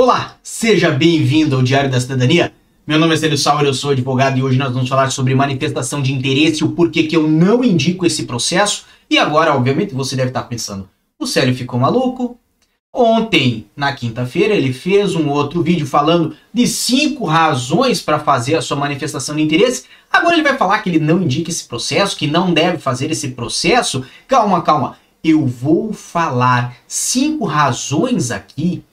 Olá, seja bem-vindo ao Diário da Cidadania. Meu nome é Célio Sauer, eu sou advogado e hoje nós vamos falar sobre manifestação de interesse, o porquê que eu não indico esse processo. E agora, obviamente, você deve estar pensando, o Célio ficou maluco? Ontem, na quinta-feira, ele fez um outro vídeo falando de cinco razões para fazer a sua manifestação de interesse. Agora ele vai falar que ele não indica esse processo, que não deve fazer esse processo. Calma, calma. Eu vou falar cinco razões aqui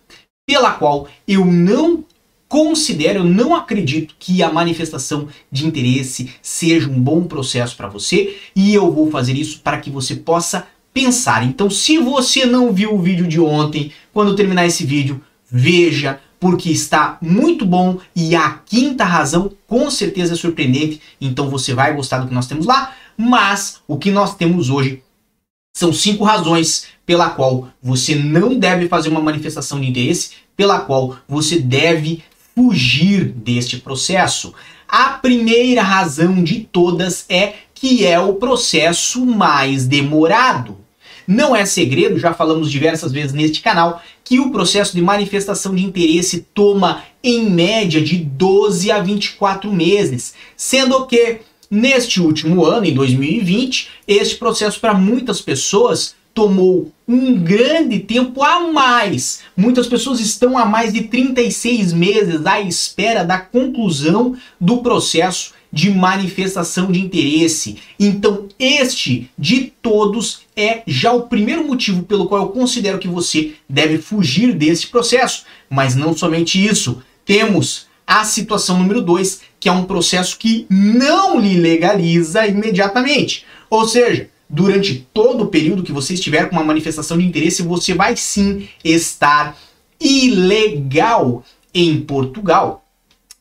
pela qual eu não considero, eu não acredito que a manifestação de interesse seja um bom processo para você e eu vou fazer isso para que você possa pensar. Então, se você não viu o vídeo de ontem, quando terminar esse vídeo, veja porque está muito bom e a quinta razão com certeza é surpreendente, então você vai gostar do que nós temos lá, mas o que nós temos hoje são cinco razões pela qual você não deve fazer uma manifestação de interesse, pela qual você deve fugir deste processo. A primeira razão de todas é que é o processo mais demorado. Não é segredo, já falamos diversas vezes neste canal, que o processo de manifestação de interesse toma em média de 12 a 24 meses, sendo que Neste último ano, em 2020, este processo para muitas pessoas tomou um grande tempo a mais. Muitas pessoas estão há mais de 36 meses à espera da conclusão do processo de manifestação de interesse. Então, este de todos é já o primeiro motivo pelo qual eu considero que você deve fugir desse processo. Mas não somente isso, temos a situação número 2, que é um processo que não lhe legaliza imediatamente. Ou seja, durante todo o período que você estiver com uma manifestação de interesse, você vai sim estar ilegal em Portugal.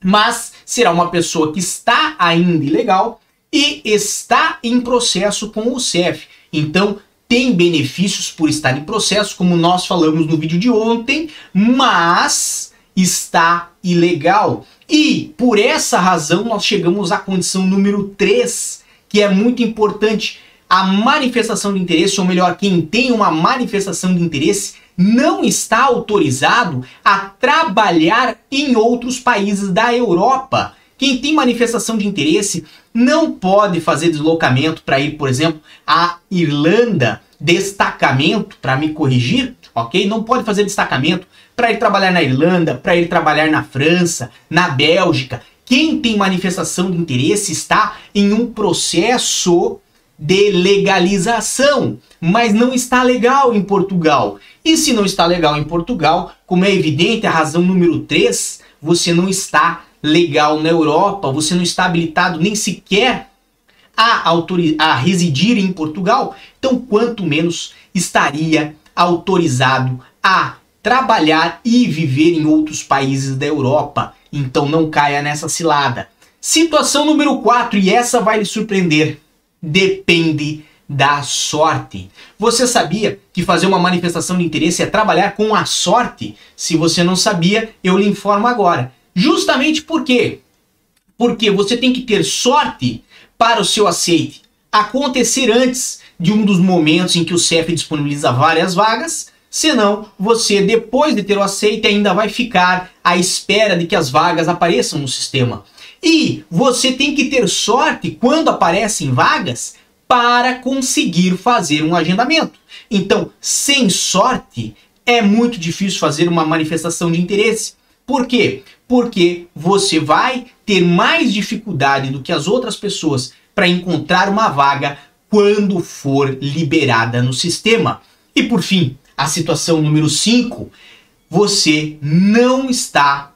Mas será uma pessoa que está ainda ilegal e está em processo com o CEF. Então, tem benefícios por estar em processo, como nós falamos no vídeo de ontem, mas está ilegal. E por essa razão nós chegamos à condição número 3, que é muito importante. A manifestação de interesse, ou melhor, quem tem uma manifestação de interesse, não está autorizado a trabalhar em outros países da Europa. Quem tem manifestação de interesse não pode fazer deslocamento para ir, por exemplo, à Irlanda, destacamento, para me corrigir, ok? Não pode fazer destacamento para ir trabalhar na Irlanda, para ir trabalhar na França, na Bélgica. Quem tem manifestação de interesse está em um processo de legalização, mas não está legal em Portugal. E se não está legal em Portugal, como é evidente, a razão número 3, você não está legal na Europa, você não está habilitado nem sequer a, a residir em Portugal, então quanto menos estaria autorizado a trabalhar e viver em outros países da Europa. Então não caia nessa cilada. Situação número 4, e essa vai lhe surpreender. Depende da sorte. Você sabia que fazer uma manifestação de interesse é trabalhar com a sorte? Se você não sabia, eu lhe informo agora. Justamente por quê? Porque você tem que ter sorte para o seu aceite acontecer antes de um dos momentos em que o CEF disponibiliza várias vagas Senão, você, depois de ter o aceite, ainda vai ficar à espera de que as vagas apareçam no sistema. E você tem que ter sorte quando aparecem vagas para conseguir fazer um agendamento. Então, sem sorte, é muito difícil fazer uma manifestação de interesse. Por quê? Porque você vai ter mais dificuldade do que as outras pessoas para encontrar uma vaga quando for liberada no sistema. E por fim, a situação número 5, você não está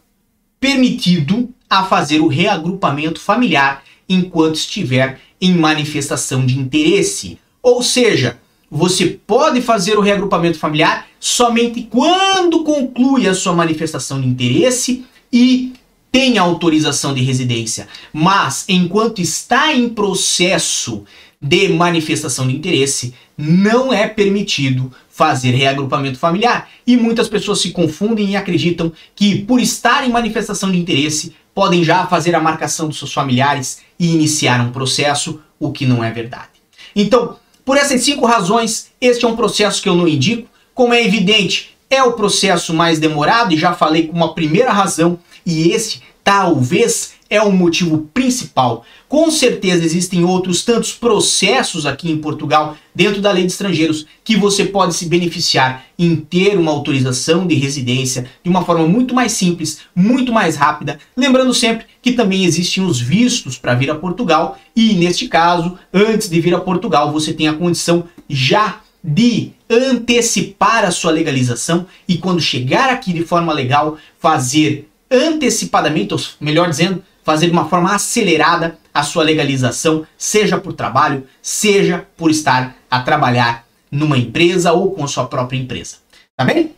permitido a fazer o reagrupamento familiar enquanto estiver em manifestação de interesse. Ou seja, você pode fazer o reagrupamento familiar somente quando conclui a sua manifestação de interesse e tem autorização de residência. Mas enquanto está em processo de manifestação de interesse, não é permitido fazer reagrupamento familiar. E muitas pessoas se confundem e acreditam que, por estar em manifestação de interesse, podem já fazer a marcação dos seus familiares e iniciar um processo, o que não é verdade. Então, por essas cinco razões, este é um processo que eu não indico. Como é evidente, é o processo mais demorado e já falei com uma primeira razão e esse talvez é o motivo principal. Com certeza existem outros tantos processos aqui em Portugal, dentro da lei de estrangeiros, que você pode se beneficiar em ter uma autorização de residência de uma forma muito mais simples, muito mais rápida. Lembrando sempre que também existem os vistos para vir a Portugal e, neste caso, antes de vir a Portugal, você tem a condição já de antecipar a sua legalização e quando chegar aqui de forma legal, fazer antecipadamente, ou melhor dizendo, fazer de uma forma acelerada a sua legalização, seja por trabalho, seja por estar a trabalhar numa empresa ou com a sua própria empresa. Tá bem?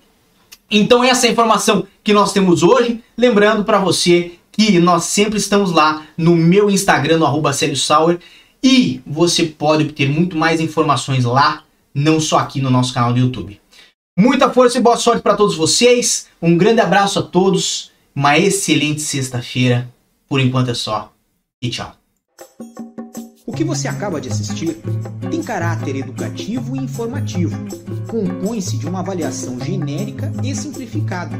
Então essa é a informação que nós temos hoje, lembrando para você que nós sempre estamos lá no meu Instagram, no arroba Sauer, e você pode obter muito mais informações lá, não só aqui no nosso canal do YouTube. Muita força e boa sorte para todos vocês, um grande abraço a todos uma excelente sexta-feira. Por enquanto é só. E tchau. O que você acaba de assistir tem caráter educativo e informativo. Compõe-se de uma avaliação genérica e simplificada.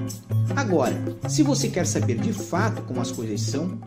Agora, se você quer saber de fato como as coisas são,